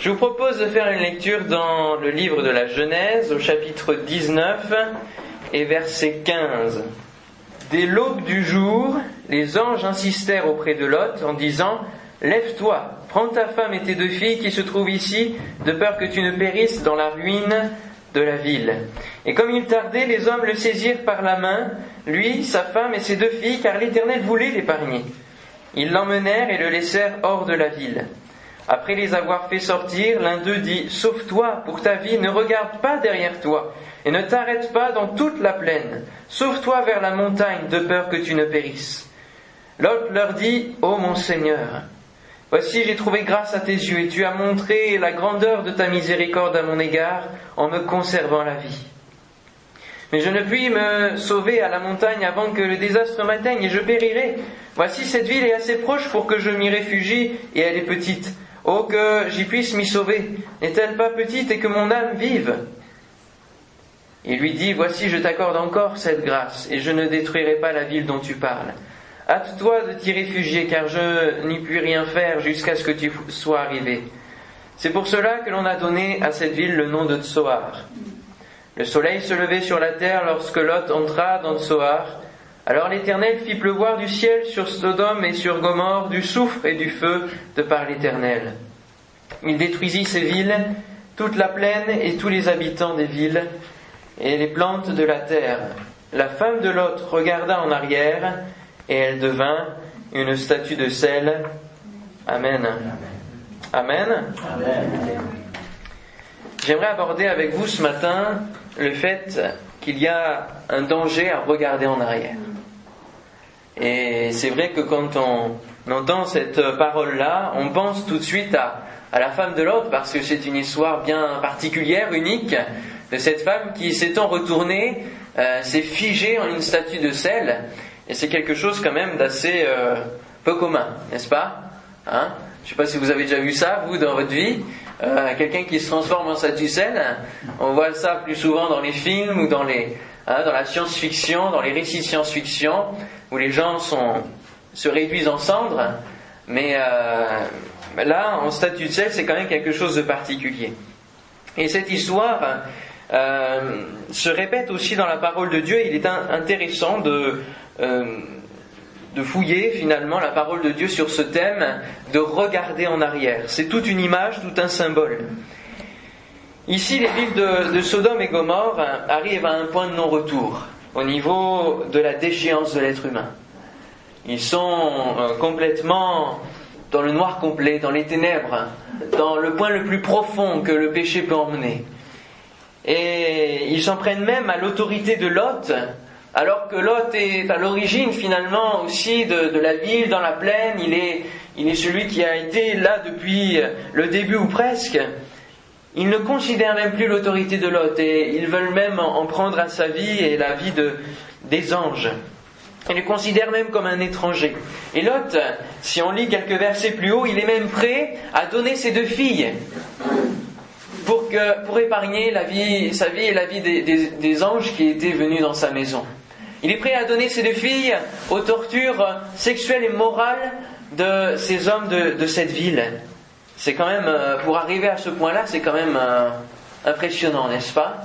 Je vous propose de faire une lecture dans le livre de la Genèse au chapitre 19 et verset 15. Dès l'aube du jour, les anges insistèrent auprès de Lot en disant Lève-toi, prends ta femme et tes deux filles qui se trouvent ici, de peur que tu ne périsses dans la ruine de la ville. Et comme il tardait, les hommes le saisirent par la main, lui, sa femme et ses deux filles, car l'Éternel voulait l'épargner. Ils l'emmenèrent et le laissèrent hors de la ville. Après les avoir fait sortir, l'un d'eux dit, Sauve-toi pour ta vie, ne regarde pas derrière toi, et ne t'arrête pas dans toute la plaine. Sauve-toi vers la montagne, de peur que tu ne périsses. L'autre leur dit, Ô mon Seigneur, voici j'ai trouvé grâce à tes yeux, et tu as montré la grandeur de ta miséricorde à mon égard, en me conservant la vie. Mais je ne puis me sauver à la montagne avant que le désastre m'atteigne, et je périrai. Voici cette ville est assez proche pour que je m'y réfugie, et elle est petite. Oh, que j'y puisse m'y sauver. N'est-elle pas petite et que mon âme vive? Il lui dit, Voici, je t'accorde encore cette grâce, et je ne détruirai pas la ville dont tu parles. Hâte-toi de t'y réfugier, car je n'y puis rien faire jusqu'à ce que tu sois arrivé. C'est pour cela que l'on a donné à cette ville le nom de Tsoar. Le soleil se levait sur la terre lorsque Lot entra dans Tsoar. Alors l'Éternel fit pleuvoir du ciel sur Sodome et sur Gomorre du soufre et du feu de par l'Éternel. Il détruisit ces villes, toute la plaine et tous les habitants des villes et les plantes de la terre. La femme de Lot regarda en arrière et elle devint une statue de sel. Amen. Amen. J'aimerais aborder avec vous ce matin le fait qu'il y a un danger à regarder en arrière. Et c'est vrai que quand on entend cette parole-là, on pense tout de suite à, à la femme de l'autre parce que c'est une histoire bien particulière, unique, de cette femme qui, s'étant retournée, euh, s'est figée en une statue de sel. Et c'est quelque chose quand même d'assez euh, peu commun, n'est-ce pas hein? Je ne sais pas si vous avez déjà vu ça, vous, dans votre vie. Euh, quelqu'un qui se transforme en statue de sel. On voit ça plus souvent dans les films ou dans les, hein, dans la science-fiction, dans les récits science-fiction, où les gens se réduisent en cendres. Mais euh, là, en statue de sel, c'est quand même quelque chose de particulier. Et cette histoire euh, se répète aussi dans la parole de Dieu. Il est intéressant de, euh, de fouiller finalement la parole de Dieu sur ce thème, de regarder en arrière. C'est toute une image, tout un symbole. Ici, les villes de, de Sodome et Gomorre arrivent à un point de non-retour au niveau de la déchéance de l'être humain. Ils sont euh, complètement dans le noir complet, dans les ténèbres, dans le point le plus profond que le péché peut emmener. Et ils s'en prennent même à l'autorité de Lot, alors que Lot est à l'origine finalement aussi de, de, la ville, dans la plaine, il est, il est celui qui a été là depuis le début ou presque. Ils ne considèrent même plus l'autorité de Lot et ils veulent même en prendre à sa vie et la vie de, des anges. Ils le considèrent même comme un étranger. Et Lot, si on lit quelques versets plus haut, il est même prêt à donner ses deux filles pour, épargner la vie, sa vie et la vie des, anges qui étaient venus dans sa maison. Il est prêt à donner ses deux filles aux tortures sexuelles et morales de ces hommes de cette ville. C'est quand même, pour arriver à ce point-là, c'est quand même euh, impressionnant, n'est-ce pas?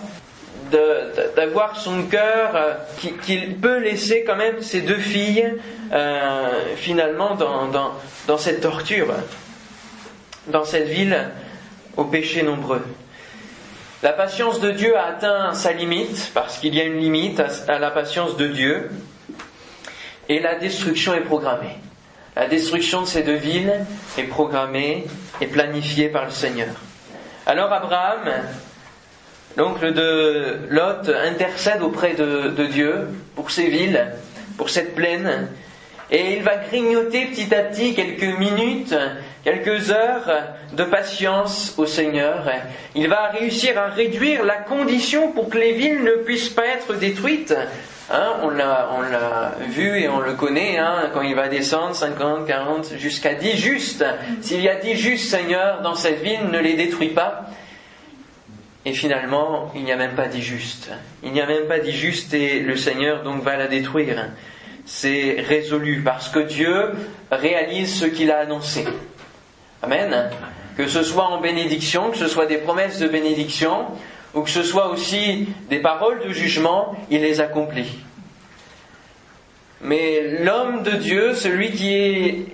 D'avoir son cœur euh, qu'il peut laisser quand même ses deux filles euh, finalement dans cette torture, dans cette ville aux péchés nombreux. La patience de Dieu a atteint sa limite, parce qu'il y a une limite à, la patience de Dieu, et la destruction est programmée. La destruction de ces deux villes est programmée et planifiée par le Seigneur. Alors Abraham, l'oncle de Lot, intercède auprès de, Dieu pour ces villes, pour cette plaine, et il va grignoter petit à petit quelques minutes, quelques heures de patience au Seigneur. Il va réussir à réduire la condition pour que les villes ne puissent pas être détruites. Hein, on l'a vu et on le connaît, hein, quand il va descendre 50, 40, jusqu'à 10 justes. S'il y a 10 justes, Seigneur, dans cette ville, ne les détruis pas. Et finalement, il n'y a même pas 10 justes. Il n'y a même pas 10 justes et le Seigneur donc va la détruire c'est résolu parce que Dieu réalise ce qu'il a annoncé. Amen. que ce soit en bénédiction, que ce soit des promesses de bénédiction, ou que ce soit aussi des paroles de jugement, il les accomplit. Mais l'homme de Dieu, celui qui est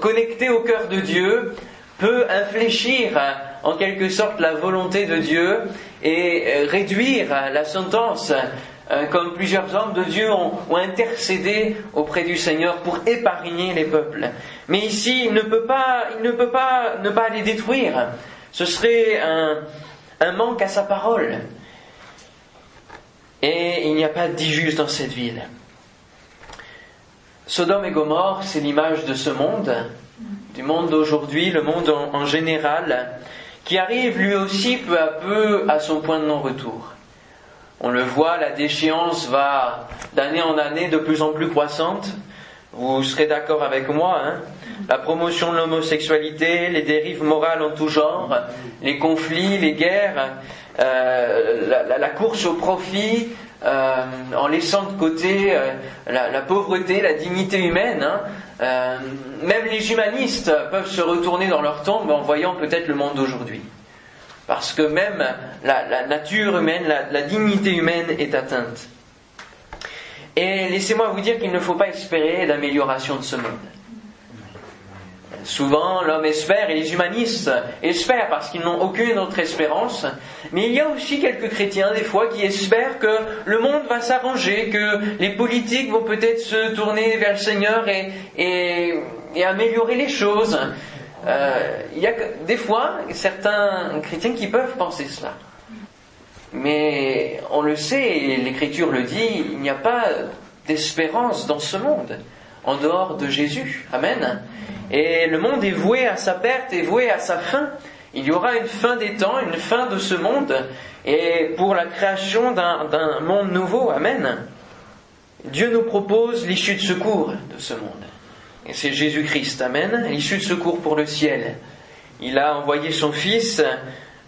connecté au cœur de Dieu, peut infléchir en quelque sorte la volonté de Dieu et réduire la sentence euh, comme plusieurs hommes de Dieu ont, intercédé auprès du Seigneur pour épargner les peuples. Mais ici, il ne peut pas, il ne peut pas ne pas les détruire. Ce serait un, un manque à sa parole. Et il n'y a pas de dans cette ville. Sodome et Gomorre, c'est l'image de ce monde, du monde d'aujourd'hui, le monde en, général, qui arrive lui aussi peu à peu à son point de non-retour. On le voit, la déchéance va d'année en année de plus en plus croissante. Vous serez d'accord avec moi, hein La promotion de l'homosexualité, les dérives morales en tout genre, les conflits, les guerres, euh, la, course au profit, euh, en laissant de côté euh, la, pauvreté, la dignité humaine. Hein. Même les humanistes peuvent se retourner dans leur tombe en voyant peut-être le monde d'aujourd'hui. Parce que même la, nature humaine, la dignité humaine est atteinte. Et laissez-moi vous dire qu'il ne faut pas espérer d'amélioration de ce monde. Souvent, l'homme espère et les humanistes espèrent parce qu'ils n'ont aucune autre espérance. Mais il y a aussi quelques chrétiens, des fois, qui espèrent que le monde va s'arranger, que les politiques vont peut-être se tourner vers le Seigneur et, améliorer les choses. Euh, il y a des fois certains chrétiens qui peuvent penser cela. Mais on le sait, et l'Écriture le dit, il n'y a pas d'espérance dans ce monde en dehors de Jésus. Amen. Et le monde est voué à sa perte, est voué à sa fin. Il y aura une fin des temps, une fin de ce monde, et pour la création d'un monde nouveau. Amen. Dieu nous propose l'issue de secours de ce monde. Et c'est Jésus-Christ. Amen. L'issue de secours pour le ciel. Il a envoyé son Fils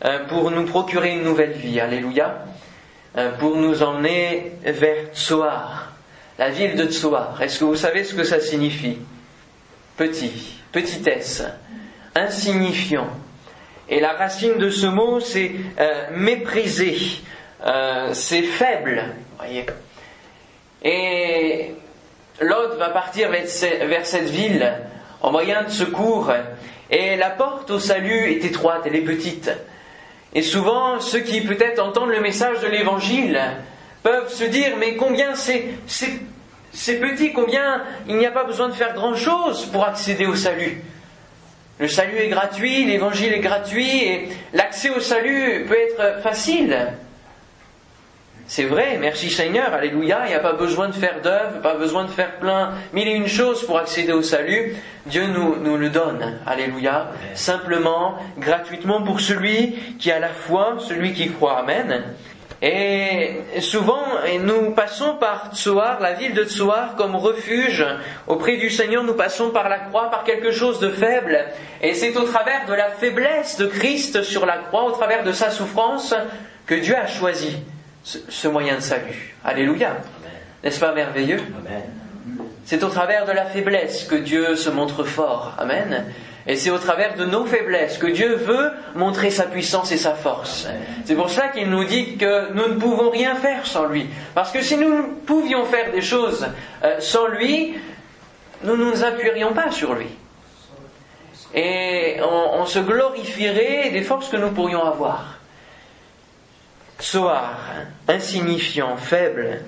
euh, pour nous procurer une nouvelle vie. Alléluia. Euh, pour nous emmener vers Tsoar, la ville de Tsoar. Est-ce que vous savez ce que ça signifie? Petit, petitesse, insignifiant. Et la racine de ce mot, c'est euh, mépriser, euh, c'est faible. Voyez. Et l'autre va partir vers cette ville en moyen de secours, et la porte au salut est étroite, elle est petite. Et souvent, ceux qui peut-être entendent le message de l'Évangile peuvent se dire, mais combien c'est c'est petit, combien il n'y a pas besoin de faire grand-chose pour accéder au salut. Le salut est gratuit, l'évangile est gratuit, et l'accès au salut peut être facile. C'est vrai, merci Seigneur, alléluia, il n'y a pas besoin de faire d'œuvres, pas besoin de faire plein mille et une choses pour accéder au salut. Dieu nous, nous le donne, alléluia, simplement, gratuitement pour celui qui a la foi, celui qui croit, amen. Et souvent, nous passons par Tsoar, la ville de Tsoar, comme refuge auprès du Seigneur. Nous passons par la croix, par quelque chose de faible. Et c'est au travers de la faiblesse de Christ sur la croix, au travers de sa souffrance, que Dieu a choisi ce, moyen de salut. Alléluia. N'est-ce pas merveilleux? C'est au travers de la faiblesse que Dieu se montre fort. Amen. Et c'est au travers de nos faiblesses que Dieu veut montrer sa puissance et sa force. C'est pour cela qu'il nous dit que nous ne pouvons rien faire sans lui. Parce que si nous pouvions faire des choses euh, sans lui, nous ne nous appuierions pas sur lui. Et on, se glorifierait des forces que nous pourrions avoir. Soar, insignifiant, faible,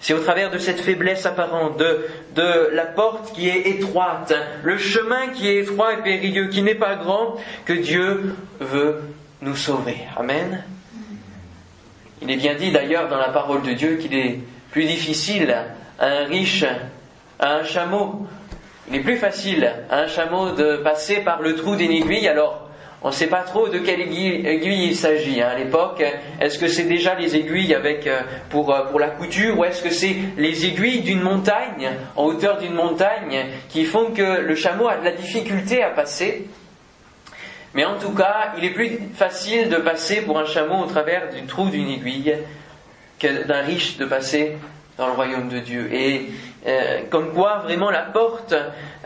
c'est au travers de cette faiblesse apparente, de, la porte qui est étroite, le chemin qui est étroit et périlleux, qui n'est pas grand, que Dieu veut nous sauver. Amen. Il est bien dit d'ailleurs dans la parole de Dieu qu'il est plus difficile à un riche, à un chameau. Il est plus facile à un chameau de passer par le trou d'une aiguille alors on ne sait pas trop de quelle aiguille, il s'agit hein, à l'époque. Est-ce que c'est déjà les aiguilles euh, pour, euh, pour la couture ou est-ce que c'est les aiguilles d'une montagne, en hauteur d'une montagne, qui font que le chameau a de la difficulté à passer? Mais en tout cas, il est plus facile de passer pour un chameau au travers du trou d'une aiguille que d'un riche de passer dans le royaume de Dieu. Et euh, comme quoi, vraiment, la porte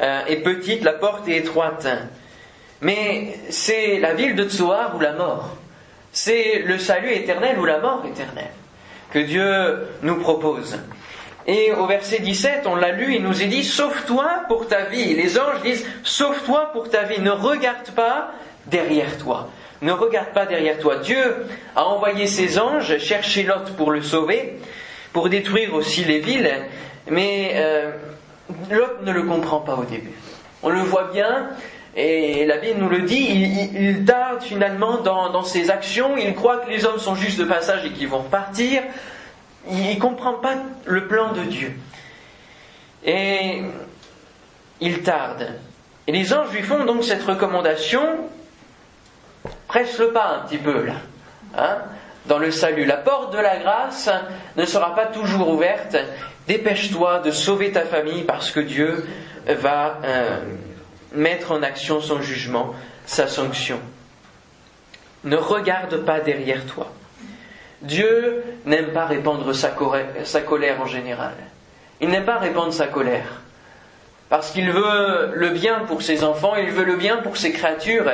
est petite, la porte est étroite. Mais c'est la ville de Tsoar ou la mort. C'est le salut éternel ou la mort éternelle que Dieu nous propose. Et au verset 17, on l'a lu, il nous est dit, sauve-toi pour ta vie. Les anges disent, sauve-toi pour ta vie. Ne regarde pas derrière toi. Ne regarde pas derrière toi. Dieu a envoyé ses anges chercher Lot pour le sauver, pour détruire aussi les villes, mais euh, Lot ne le comprend pas au début. On le voit bien, et la Bible nous le dit, il, tarde finalement dans, ses actions, il croit que les hommes sont juste de passage et qu'ils vont partir, il ne comprend pas le plan de Dieu. Et il tarde. Et les anges lui font donc cette recommandation, presse le pas un petit peu là, hein, dans le salut. La porte de la grâce ne sera pas toujours ouverte. Dépêche-toi de sauver ta famille parce que Dieu va euh, mettre en action son jugement, sa sanction. Ne regarde pas derrière toi. Dieu n'aime pas répandre sa colère, en général. Il n'aime pas répandre sa colère. Parce qu'il veut le bien pour ses enfants, il veut le bien pour ses créatures,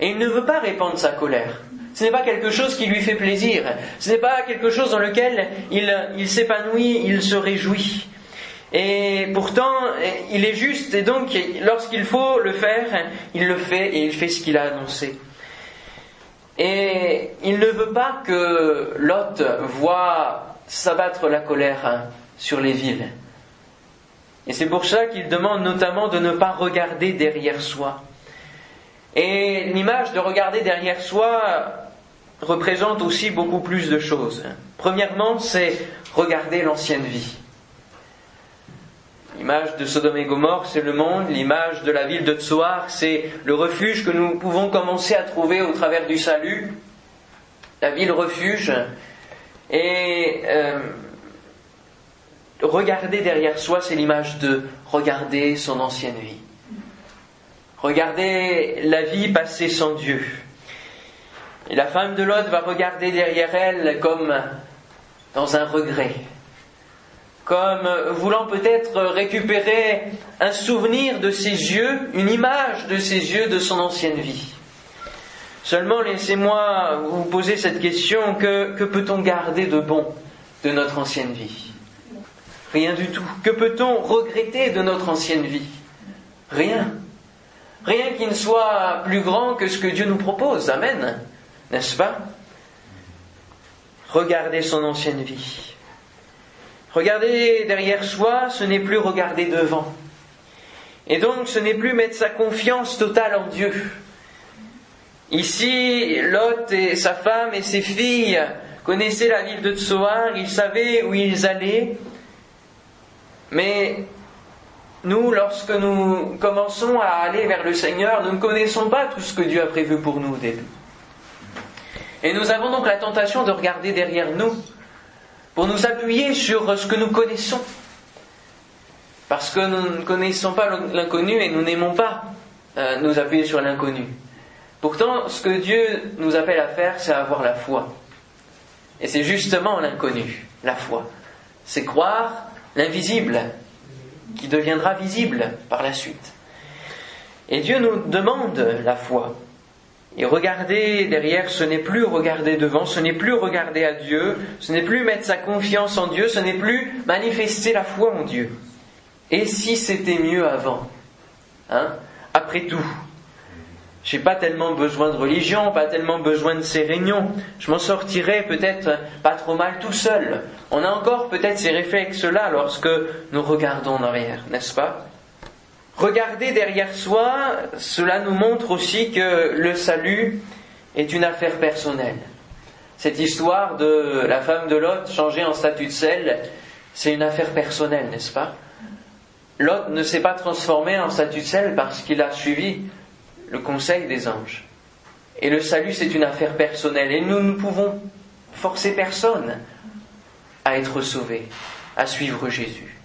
et il ne veut pas répandre sa colère. Ce n'est pas quelque chose qui lui fait plaisir. Ce n'est pas quelque chose dans lequel il s'épanouit, il se réjouit. Et pourtant, il est juste, et donc lorsqu'il faut le faire, il le fait et il fait ce qu'il a annoncé. Et il ne veut pas que Lot voit s'abattre la colère sur les villes. Et c'est pour ça qu'il demande notamment de ne pas regarder derrière soi. Et l'image de regarder derrière soi représente aussi beaucoup plus de choses. Premièrement, c'est regarder l'ancienne vie. L'image de Sodome et Gomorre, c'est le monde. L'image de la ville de Tsoar, c'est le refuge que nous pouvons commencer à trouver au travers du salut. La ville refuge. Et euh, regarder derrière soi, c'est l'image de regarder son ancienne vie. Regarder la vie passée sans Dieu. Et la femme de Lot va regarder derrière elle comme dans un regret comme voulant peut-être récupérer un souvenir de ses yeux, une image de ses yeux de son ancienne vie. Seulement laissez-moi vous poser cette question, que, peut-on garder de bon de notre ancienne vie? Rien du tout. Que peut-on regretter de notre ancienne vie? Rien. Rien qui ne soit plus grand que ce que Dieu nous propose. Amen. N'est-ce pas? Regardez son ancienne vie. Regarder derrière soi, ce n'est plus regarder devant. Et donc, ce n'est plus mettre sa confiance totale en Dieu. Ici, Lot et sa femme et ses filles connaissaient la ville de Tsoar, ils savaient où ils allaient, mais nous, lorsque nous commençons à aller vers le Seigneur, nous ne connaissons pas tout ce que Dieu a prévu pour nous au début. Et nous avons donc la tentation de regarder derrière nous pour nous appuyer sur ce que nous connaissons. Parce que nous ne connaissons pas l'inconnu et nous n'aimons pas euh, nous appuyer sur l'inconnu. Pourtant, ce que Dieu nous appelle à faire, c'est avoir la foi. Et c'est justement l'inconnu, la foi. C'est croire l'invisible, qui deviendra visible par la suite. Et Dieu nous demande la foi. Et regarder derrière, ce n'est plus regarder devant, ce n'est plus regarder à Dieu, ce n'est plus mettre sa confiance en Dieu, ce n'est plus manifester la foi en Dieu. Et si c'était mieux avant hein Après tout, j'ai pas tellement besoin de religion, pas tellement besoin de ces réunions. Je m'en sortirais peut-être pas trop mal tout seul. On a encore peut-être ces réflexes-là lorsque nous regardons en arrière, n'est-ce pas? Regarder derrière soi, cela nous montre aussi que le salut est une affaire personnelle. Cette histoire de la femme de Lot changée en statut de sel, c'est une affaire personnelle, n'est-ce pas? Lot ne s'est pas transformé en statut de sel parce qu'il a suivi le conseil des anges. Et le salut, c'est une affaire personnelle. Et nous ne pouvons forcer personne à être sauvé, à suivre Jésus.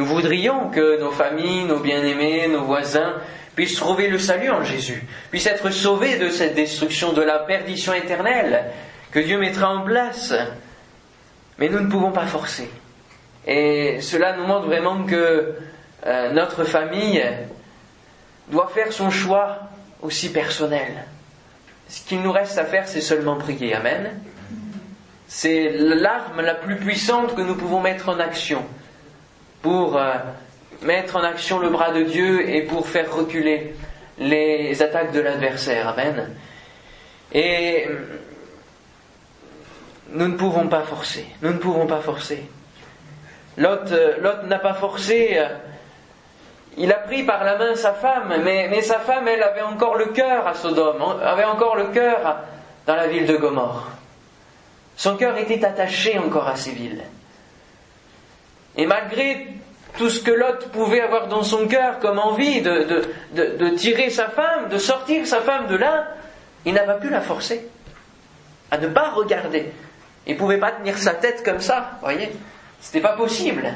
Nous voudrions que nos familles, nos bien-aimés, nos voisins puissent trouver le salut en Jésus, puissent être sauvés de cette destruction, de la perdition éternelle que Dieu mettra en place. Mais nous ne pouvons pas forcer. Et cela nous montre vraiment que euh, notre famille doit faire son choix aussi personnel. Ce qu'il nous reste à faire, c'est seulement prier. Amen. C'est l'arme la plus puissante que nous pouvons mettre en action pour euh, mettre en action le bras de Dieu et pour faire reculer les attaques de l'adversaire. Amen. Et nous ne pouvons pas forcer. Nous ne pouvons pas forcer. Lot, euh, n'a pas forcé. Euh, il a pris par la main sa femme, mais, mais sa femme, elle avait encore le cœur à Sodome, avait encore le cœur dans la ville de Gomorre. Son cœur était attaché encore à ces villes. Et malgré tout ce que Lot pouvait avoir dans son cœur comme envie de, tirer sa femme, de sortir sa femme de là, il n'a pas pu la forcer à ne pas regarder. Il ne pouvait pas tenir sa tête comme ça, voyez. C'était pas possible.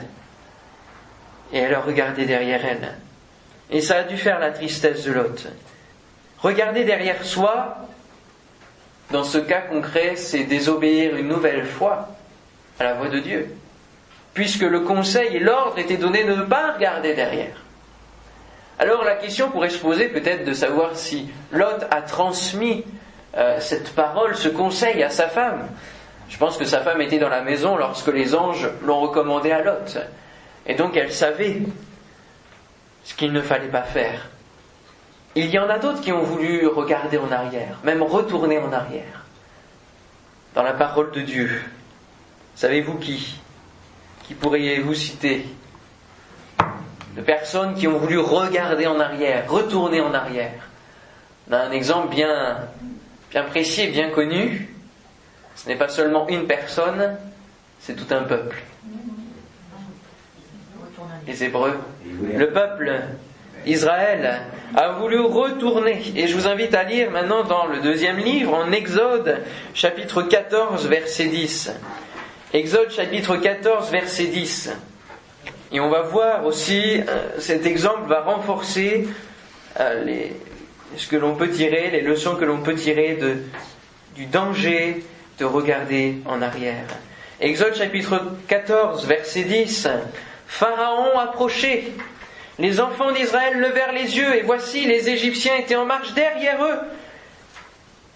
Et elle a regardé derrière elle. Et ça a dû faire la tristesse de Lot. Regarder derrière soi, dans ce cas concret, c'est désobéir une nouvelle fois à la voix de Dieu puisque le conseil et l'ordre étaient donnés de ne pas regarder derrière. Alors la question pourrait se poser peut-être de savoir si Lot a transmis euh, cette parole, ce conseil à sa femme. Je pense que sa femme était dans la maison lorsque les anges l'ont recommandé à Lot. Et donc elle savait ce qu'il ne fallait pas faire. Il y en a d'autres qui ont voulu regarder en arrière, même retourner en arrière, dans la parole de Dieu. Savez-vous qui qui pourriez-vous citer de personnes qui ont voulu regarder en arrière, retourner en arrière On a un exemple bien, bien précis bien connu. Ce n'est pas seulement une personne, c'est tout un peuple. Les Hébreux. Le peuple Israël a voulu retourner. Et je vous invite à lire maintenant dans le deuxième livre, en Exode, chapitre 14, verset 10. Exode chapitre 14, verset 10. Et on va voir aussi, euh, cet exemple va renforcer euh, ce que l'on peut tirer, les leçons que l'on peut tirer du danger de regarder en arrière. Exode chapitre 14, verset 10. Pharaon approchait. Les enfants d'Israël levèrent les yeux et voici les Égyptiens étaient en marche derrière eux.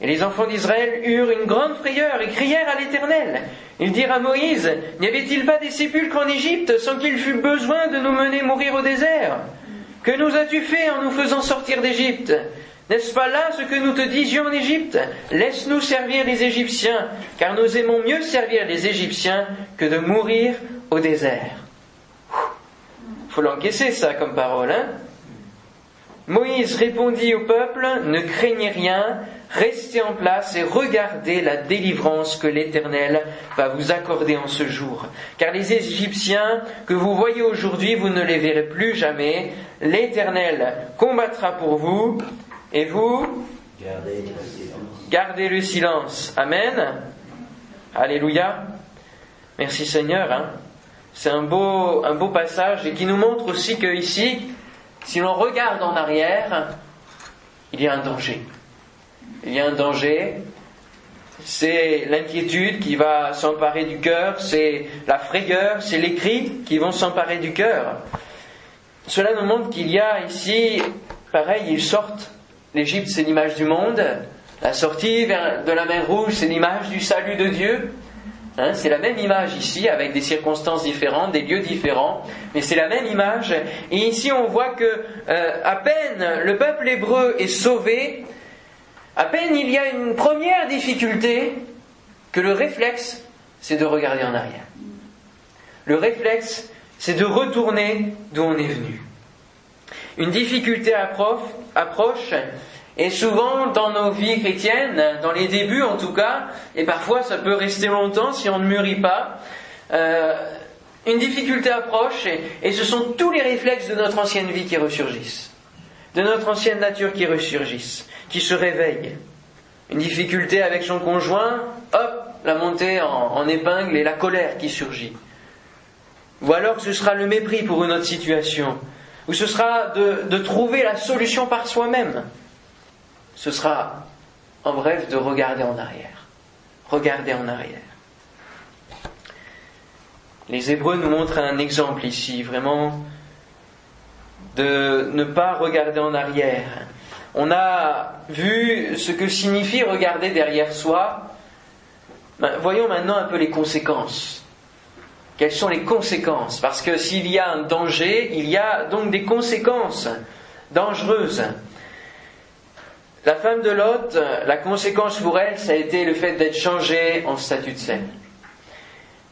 Et les enfants d'Israël eurent une grande frayeur et crièrent à l'Éternel. Ils dirent à Moïse, N'y avait-il pas des sépulcres en Égypte sans qu'il fût besoin de nous mener mourir au désert? Que nous as-tu fait en nous faisant sortir d'Égypte? N'est-ce pas là ce que nous te disions en Égypte? Laisse-nous servir les Égyptiens, car nous aimons mieux servir les Égyptiens que de mourir au désert. Faut l'encaisser ça comme parole, hein? Moïse répondit au peuple, Ne craignez rien, Restez en place et regardez la délivrance que l'Éternel va vous accorder en ce jour. Car les Égyptiens que vous voyez aujourd'hui, vous ne les verrez plus jamais. L'Éternel combattra pour vous et vous gardez le silence. Amen. Alléluia. Merci Seigneur. Hein. C'est un beau, un beau passage et qui nous montre aussi que ici, si l'on regarde en arrière, il y a un danger a un danger, c'est l'inquiétude qui va s'emparer du cœur, c'est la frayeur, c'est les cris qui vont s'emparer du cœur. Cela nous montre qu'il y a ici, pareil, ils sortent. L'Égypte, c'est l'image du monde. La sortie de la mer Rouge, c'est l'image du salut de Dieu. Hein, c'est la même image ici, avec des circonstances différentes, des lieux différents, mais c'est la même image. Et ici, on voit que euh, à peine le peuple hébreu est sauvé, à peine il y a une première difficulté que le réflexe, c'est de regarder en arrière. Le réflexe, c'est de retourner d'où on est venu. Une difficulté approche et souvent dans nos vies chrétiennes, dans les débuts en tout cas, et parfois ça peut rester longtemps si on ne mûrit pas, euh, une difficulté approche et ce sont tous les réflexes de notre ancienne vie qui ressurgissent, de notre ancienne nature qui ressurgissent qui se réveille. Une difficulté avec son conjoint, hop, la montée en, épingle et la colère qui surgit. Ou alors ce sera le mépris pour une autre situation, ou ce sera de trouver la solution par soi-même. Ce sera, en bref, de regarder en arrière. Regarder en arrière. Les Hébreux nous montrent un exemple ici, vraiment, de ne pas regarder en arrière, On a vu ce que signifie regarder derrière soi. Ben, voyons maintenant un peu les conséquences. Quelles sont les conséquences? Parce que s'il y a un danger, il y a donc des conséquences dangereuses. La femme de Lot, la conséquence pour elle, ça a été le fait d'être changée en statut de sel.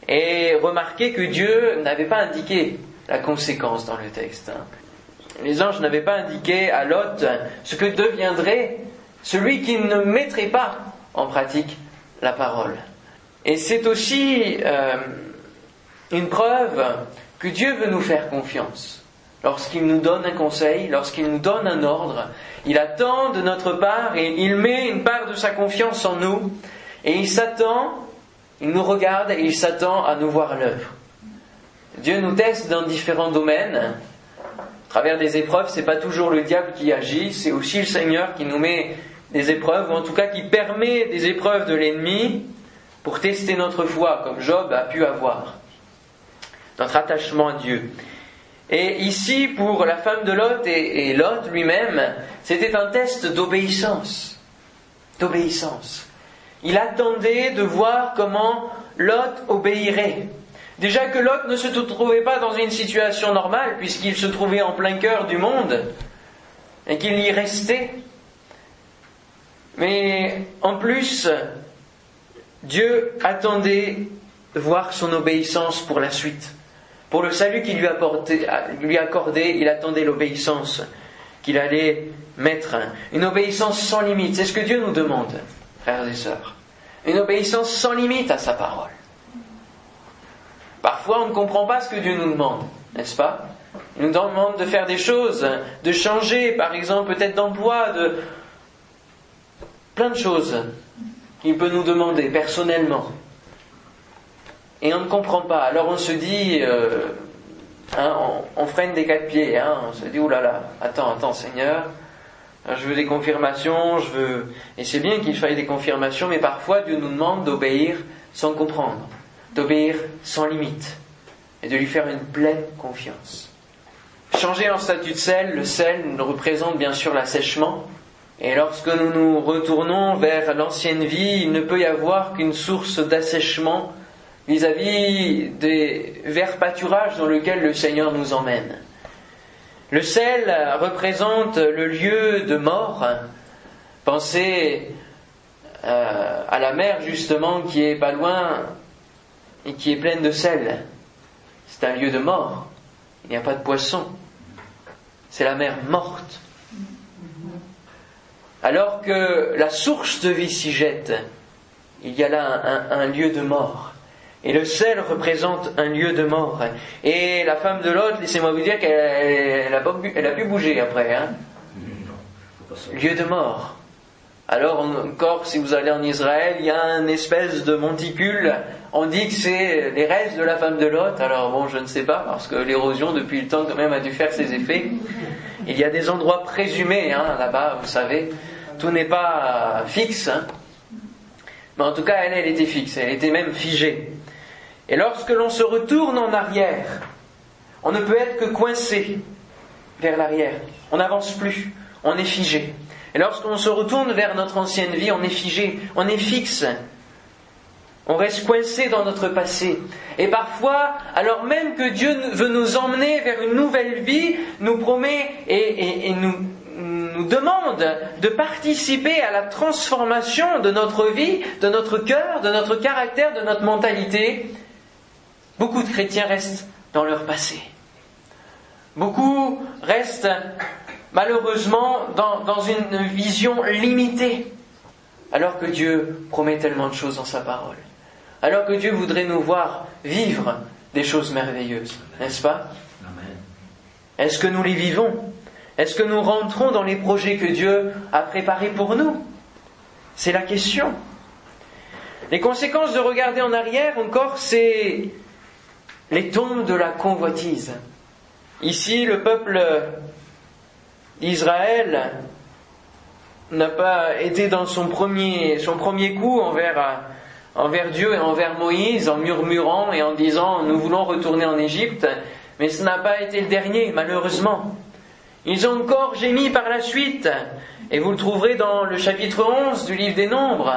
Et remarquez que Dieu n'avait pas indiqué la conséquence dans le texte. Les anges n'avaient pas indiqué à Lot ce que deviendrait celui qui ne mettrait pas en pratique la parole. Et c'est aussi euh, une preuve que Dieu veut nous faire confiance. Lorsqu'il nous donne un conseil, lorsqu'il nous donne un ordre, il attend de notre part et il met une part de sa confiance en nous et il s'attend il nous regarde et il s'attend à nous voir l'œuvre. Dieu nous teste dans différents domaines. Travers des épreuves, c'est pas toujours le diable qui agit, c'est aussi le Seigneur qui nous met des épreuves, ou en tout cas qui permet des épreuves de l'ennemi pour tester notre foi, comme Job a pu avoir. Notre attachement à Dieu. Et ici, pour la femme de Lot et, et Lot lui-même, c'était un test d'obéissance. D'obéissance. Il attendait de voir comment Lot obéirait. Déjà que Lot ne se trouvait pas dans une situation normale, puisqu'il se trouvait en plein cœur du monde, et qu'il y restait. Mais en plus, Dieu attendait de voir son obéissance pour la suite. Pour le salut qu'il lui, lui accordait, il attendait l'obéissance qu'il allait mettre. Une obéissance sans limite. C'est ce que Dieu nous demande frères et sœurs. Une obéissance sans limite à sa parole. Parfois, on ne comprend pas ce que Dieu nous demande, n'est-ce pas? Il nous demande de faire des choses, de changer, par exemple, peut-être d'emploi, de plein de choses qu'il peut nous demander personnellement. Et on ne comprend pas. Alors on se dit, euh, hein, on, freine des quatre pieds, hein, on se dit, là, attends, attends, Seigneur, je veux des confirmations, je veux. Et c'est bien qu'il faille des confirmations, mais parfois Dieu nous demande d'obéir sans comprendre, d'obéir sans limite, et de lui faire une pleine confiance. Changer en statut de sel, le sel nous représente bien sûr l'assèchement, et lorsque nous nous retournons vers l'ancienne vie, il ne peut y avoir qu'une source d'assèchement vis-à-vis des verts pâturages dans lesquels le Seigneur nous emmène. Le sel représente le lieu de mort. Pensez euh, à la mer justement qui est pas loin et qui est pleine de sel. C'est un lieu de mort. Il n'y a pas de poisson. C'est la mer morte. Alors que la source de vie s'y jette, il y a là un lieu de mort. Et le sel représente un lieu de mort. Et la femme de l'autre, laissez-moi vous dire qu'elle a, pu bouger après. Hein lieu de mort. Alors encore, si vous allez en Israël, il y a une espèce de monticule. On dit que c'est les restes de la femme de Lot. Alors bon, je ne sais pas, parce que l'érosion depuis le temps quand même a dû faire ses effets. Il y a des endroits présumés hein, là-bas, vous savez. Tout n'est pas fixe. Hein. Mais en tout cas, elle, elle était fixe. Elle était même figée. Et lorsque l'on se retourne en arrière, on ne peut être que coincé vers l'arrière. On n'avance plus, on est figé. Et lorsqu'on se retourne vers notre ancienne vie, on est figé, on est fixe. On reste coincé dans notre passé. Et parfois, alors même que Dieu veut nous emmener vers une nouvelle vie, nous promet et, nous, nous demande de participer à la transformation de notre vie, de notre cœur, de notre caractère, de notre mentalité, Beaucoup de chrétiens restent dans leur passé. Beaucoup restent malheureusement dans, une vision limitée, alors que Dieu promet tellement de choses dans sa parole. Alors que Dieu voudrait nous voir vivre des choses merveilleuses, n'est-ce pas Est-ce que nous les vivons Est-ce que nous rentrons dans les projets que Dieu a préparés pour nous C'est la question. Les conséquences de regarder en arrière encore, c'est les tombes de la convoitise. Ici, le peuple d'Israël n'a pas été dans son premier, son premier coup envers, envers Dieu et envers Moïse en murmurant et en disant nous voulons retourner en Égypte, mais ce n'a pas été le dernier, malheureusement. Ils ont encore gémi par la suite. Et vous le trouverez dans le chapitre 11 du livre des Nombres.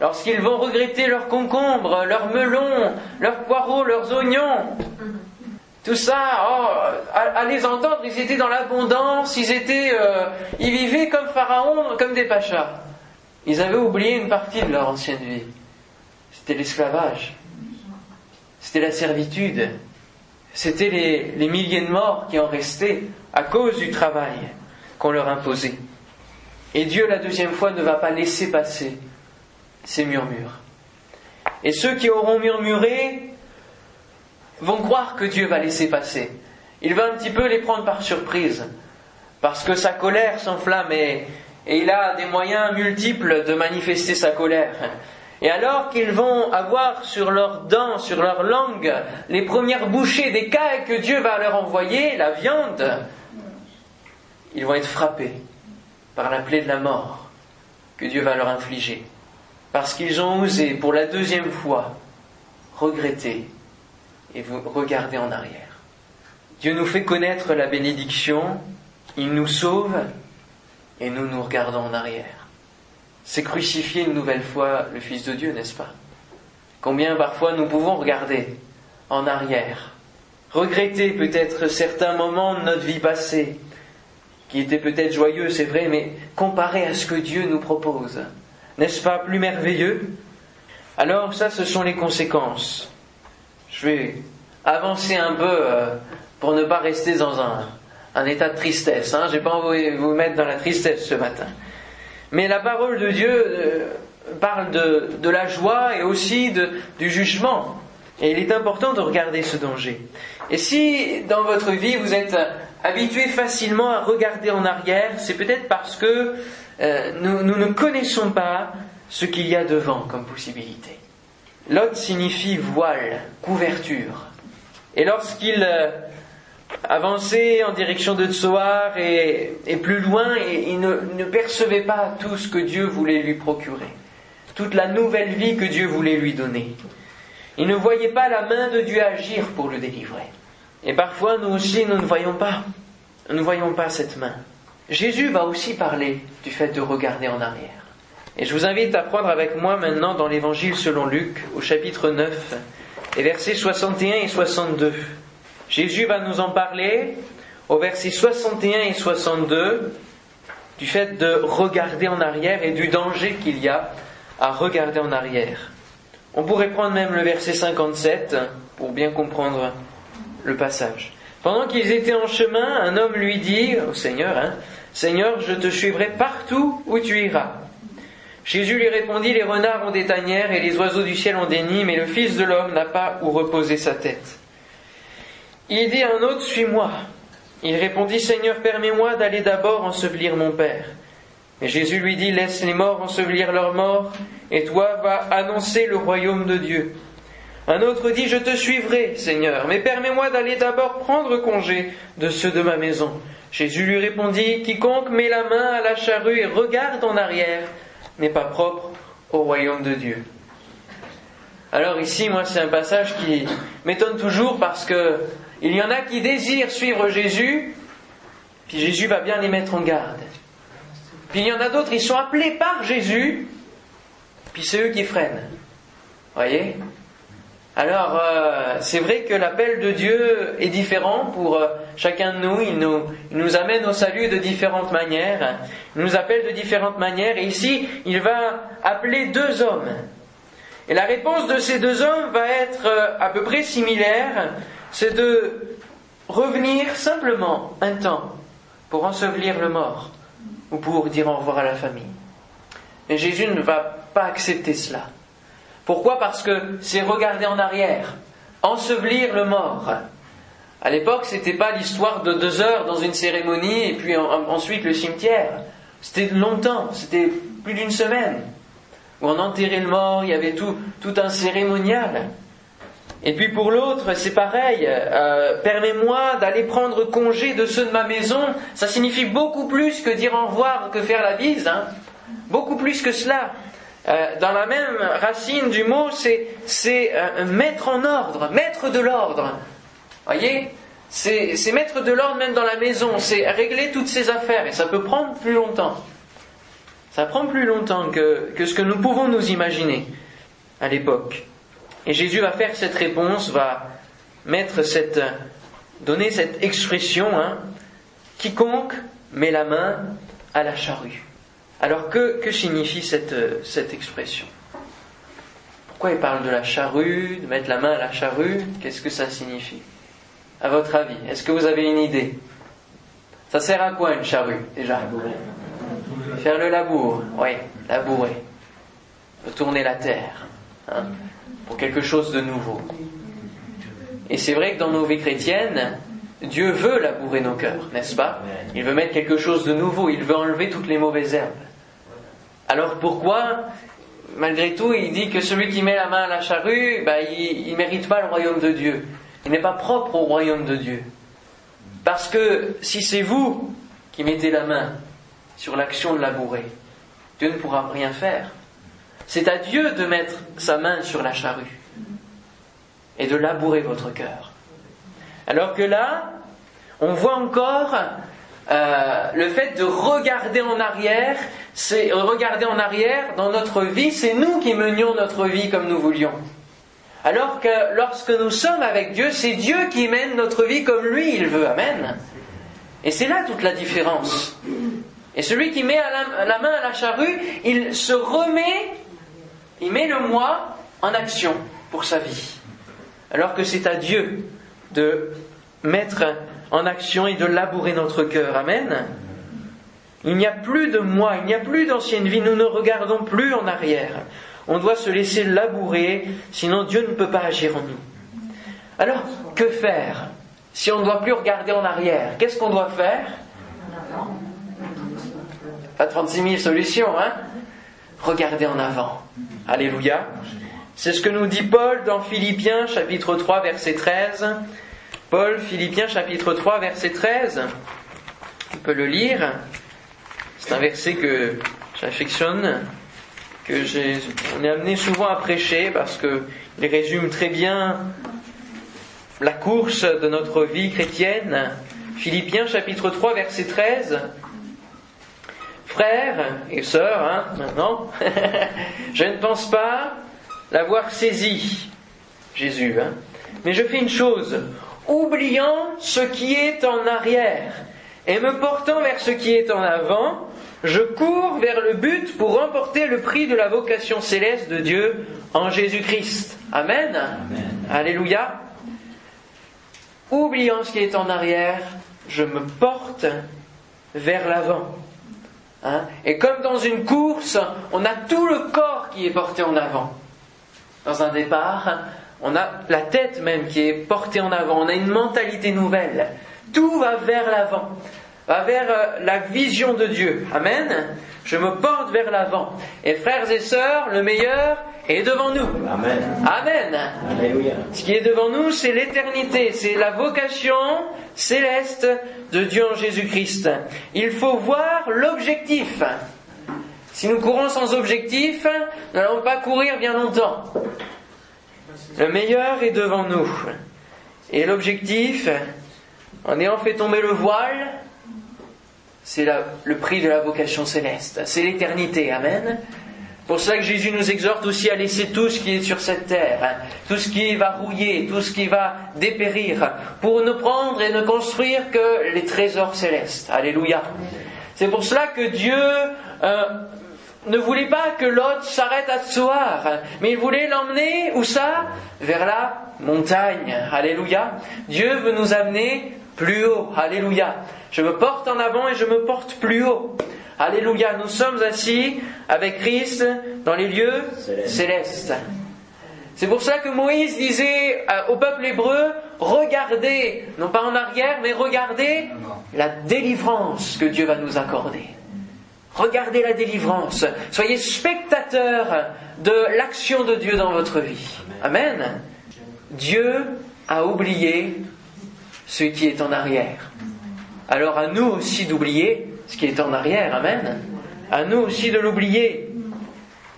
Lorsqu'ils vont regretter leurs concombres, leurs melons, leurs poireaux, leurs oignons. Tout ça, oh, à, les entendre, ils étaient dans l'abondance, ils étaient, euh, ils vivaient comme Pharaon, comme des pachas. Ils avaient oublié une partie de leur ancienne vie. C'était l'esclavage. C'était la servitude. C'était les, milliers de morts qui en restaient à cause du travail qu'on leur imposait. Et Dieu, la deuxième fois, ne va pas laisser passer ces murmures. Et ceux qui auront murmuré vont croire que Dieu va laisser passer. Il va un petit peu les prendre par surprise, parce que sa colère s'enflamme et il a des moyens multiples de manifester sa colère. Et alors qu'ils vont avoir sur leurs dents, sur leur langue, les premières bouchées des cailles que Dieu va leur envoyer, la viande, ils vont être frappés par la plaie de la mort que Dieu va leur infliger. Parce qu'ils ont osé, pour la deuxième fois, regretter et vous regarder en arrière. Dieu nous fait connaître la bénédiction, il nous sauve et nous nous regardons en arrière. C'est crucifier une nouvelle fois le Fils de Dieu, n'est-ce pas? Combien parfois nous pouvons regarder en arrière, regretter peut-être certains moments de notre vie passée, qui étaient peut-être joyeux, c'est vrai, mais comparé à ce que Dieu nous propose, n'est-ce pas plus merveilleux? Alors ça, ce sont les conséquences. Je vais avancer un peu euh, pour ne pas rester dans un, état de tristesse. Hein. Je n'ai pas envie de vous mettre dans la tristesse ce matin. Mais la parole de Dieu euh, parle de, la joie et aussi du jugement. Et il est important de regarder ce danger. Et si dans votre vie vous êtes habitué facilement à regarder en arrière, c'est peut-être parce que euh, nous, ne connaissons pas ce qu'il y a devant comme possibilité. Lot signifie voile, couverture. Et lorsqu'il euh, avançait en direction de Tsoar et, plus loin, il ne, ne percevait pas tout ce que Dieu voulait lui procurer, toute la nouvelle vie que Dieu voulait lui donner. Il ne voyait pas la main de Dieu agir pour le délivrer. Et parfois, nous aussi, nous ne voyons pas. Nous ne voyons pas cette main. Jésus va aussi parler du fait de regarder en arrière. Et je vous invite à prendre avec moi maintenant dans l'évangile selon Luc, au chapitre 9, et versets 61 et 62. Jésus va nous en parler au verset 61 et 62 du fait de regarder en arrière et du danger qu'il y a à regarder en arrière. On pourrait prendre même le verset 57 pour bien comprendre le passage. Pendant qu'ils étaient en chemin, un homme lui dit au Seigneur, hein, Seigneur, je te suivrai partout où tu iras. Jésus lui répondit, les renards ont des tanières et les oiseaux du ciel ont des nids, mais le Fils de l'homme n'a pas où reposer sa tête. Il dit à un autre, suis-moi. Il répondit, Seigneur, permets-moi d'aller d'abord ensevelir mon Père. Mais Jésus lui dit, laisse les morts ensevelir leurs morts, et toi va annoncer le royaume de Dieu. Un autre dit, je te suivrai, Seigneur, mais permets-moi d'aller d'abord prendre congé de ceux de ma maison. Jésus lui répondit, quiconque met la main à la charrue et regarde en arrière n'est pas propre au royaume de Dieu. Alors ici, moi, c'est un passage qui m'étonne toujours parce que il y en a qui désirent suivre Jésus, puis Jésus va bien les mettre en garde. Puis il y en a d'autres, ils sont appelés par Jésus, puis c'est eux qui freinent. Voyez? Alors, euh, c'est vrai que l'appel de Dieu est différent pour euh, chacun de nous. Il, nous. il nous amène au salut de différentes manières. Il nous appelle de différentes manières. Et ici, il va appeler deux hommes. Et la réponse de ces deux hommes va être euh, à peu près similaire. C'est de revenir simplement un temps pour ensevelir le mort ou pour dire au revoir à la famille. Mais Jésus ne va pas accepter cela. Pourquoi? Parce que c'est regarder en arrière, ensevelir le mort. À l'époque, c'était pas l'histoire de deux heures dans une cérémonie et puis ensuite le cimetière. C'était longtemps, c'était plus d'une semaine. Où on enterrait le mort, il y avait tout, tout un cérémonial. Et puis pour l'autre, c'est pareil. Euh, permets-moi d'aller prendre congé de ceux de ma maison. Ça signifie beaucoup plus que dire au revoir, que faire la bise. Hein. Beaucoup plus que cela. Euh, dans la même racine du mot, c'est, euh, mettre en ordre, mettre de l'ordre. Voyez? C'est mettre de l'ordre même dans la maison, c'est régler toutes ces affaires, et ça peut prendre plus longtemps. Ça prend plus longtemps que, ce que nous pouvons nous imaginer à l'époque. Et Jésus va faire cette réponse, va mettre cette, donner cette expression, hein, quiconque met la main à la charrue. Alors que, signifie cette, expression? Pourquoi il parle de la charrue, de mettre la main à la charrue? Qu'est-ce que ça signifie? À votre avis, est-ce que vous avez une idée? Ça sert à quoi une charrue déjà? Faire le labour, oui, labourer. Tourner la terre, pour quelque chose de nouveau. Et c'est vrai que dans nos vies chrétiennes, Dieu veut labourer nos cœurs, n'est-ce pas? Il veut mettre quelque chose de nouveau, il veut enlever toutes les mauvaises herbes. Alors pourquoi, malgré tout, il dit que celui qui met la main à la charrue, bah, il ne mérite pas le royaume de Dieu. Il n'est pas propre au royaume de Dieu. Parce que si c'est vous qui mettez la main sur l'action de labourer, Dieu ne pourra rien faire. C'est à Dieu de mettre sa main sur la charrue et de labourer votre cœur. Alors que là, on voit encore euh, le fait de regarder en arrière, c'est regarder en arrière dans notre vie, c'est nous qui menions notre vie comme nous voulions. Alors que lorsque nous sommes avec Dieu, c'est Dieu qui mène notre vie comme lui il veut. Amen. Et c'est là toute la différence. Et celui qui met la, main à la charrue, il se remet, il met le moi en action pour sa vie. Alors que c'est à Dieu de mettre en action et de labourer notre cœur. Amen. Il n'y a plus de moi, il n'y a plus d'ancienne vie, nous ne regardons plus en arrière. On doit se laisser labourer, sinon Dieu ne peut pas agir en nous. Alors, que faire si on ne doit plus regarder en arrière? Qu'est-ce qu'on doit faire? Pas 36 000 solutions, hein? Regardez en avant. Alléluia. C'est ce que nous dit Paul dans Philippiens chapitre 3 verset 13. Paul, Philippiens chapitre 3, verset 13. On peut le lire. C'est un verset que j'affectionne, que j'ai, on est amené souvent à prêcher parce qu'il résume très bien la course de notre vie chrétienne. Philippiens chapitre 3, verset 13. Frères et sœurs, hein, maintenant, je ne pense pas l'avoir saisi, Jésus, hein, mais je fais une chose, oubliant ce qui est en arrière et me portant vers ce qui est en avant, je cours vers le but pour remporter le prix de la vocation céleste de Dieu en Jésus-Christ. Amen. Alléluia. Oubliant ce qui est en arrière, je me porte vers l'avant. Hein? Et comme dans une course, on a tout le corps qui est porté en avant. Dans un départ, on a la tête même qui est portée en avant, on a une mentalité nouvelle. Tout va vers l'avant, va vers euh, la vision de Dieu. Amen. Je me porte vers l'avant. Et frères et sœurs, le meilleur est devant nous. Amen. Amen. Alléluia. Ce qui est devant nous, c'est l'éternité, c'est la vocation céleste de Dieu en Jésus-Christ. Il faut voir l'objectif. Si nous courons sans objectif, nous n'allons pas courir bien longtemps. Le meilleur est devant nous. Et l'objectif, en ayant fait tomber le voile, c'est le prix de la vocation céleste. C'est l'éternité. Amen. Pour cela que Jésus nous exhorte aussi à laisser tout ce qui est sur cette terre, hein, tout ce qui va rouiller, tout ce qui va dépérir, pour ne prendre et ne construire que les trésors célestes. Alléluia. C'est pour cela que Dieu euh, ne voulait pas que l'autre s'arrête à soir, mais il voulait l'emmener, où ça? Vers la montagne. Alléluia. Dieu veut nous amener plus haut. Alléluia. Je me porte en avant et je me porte plus haut. Alléluia. Nous sommes assis avec Christ dans les lieux célestes. C'est pour ça que Moïse disait euh, au peuple hébreu, regardez, non pas en arrière, mais regardez la délivrance que Dieu va nous accorder. Regardez la délivrance. Soyez spectateurs de l'action de Dieu dans votre vie. Amen. Dieu a oublié ce qui est en arrière. Alors à nous aussi d'oublier ce qui est en arrière. Amen. À nous aussi de l'oublier.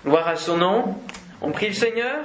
Gloire à son nom. On prie le Seigneur.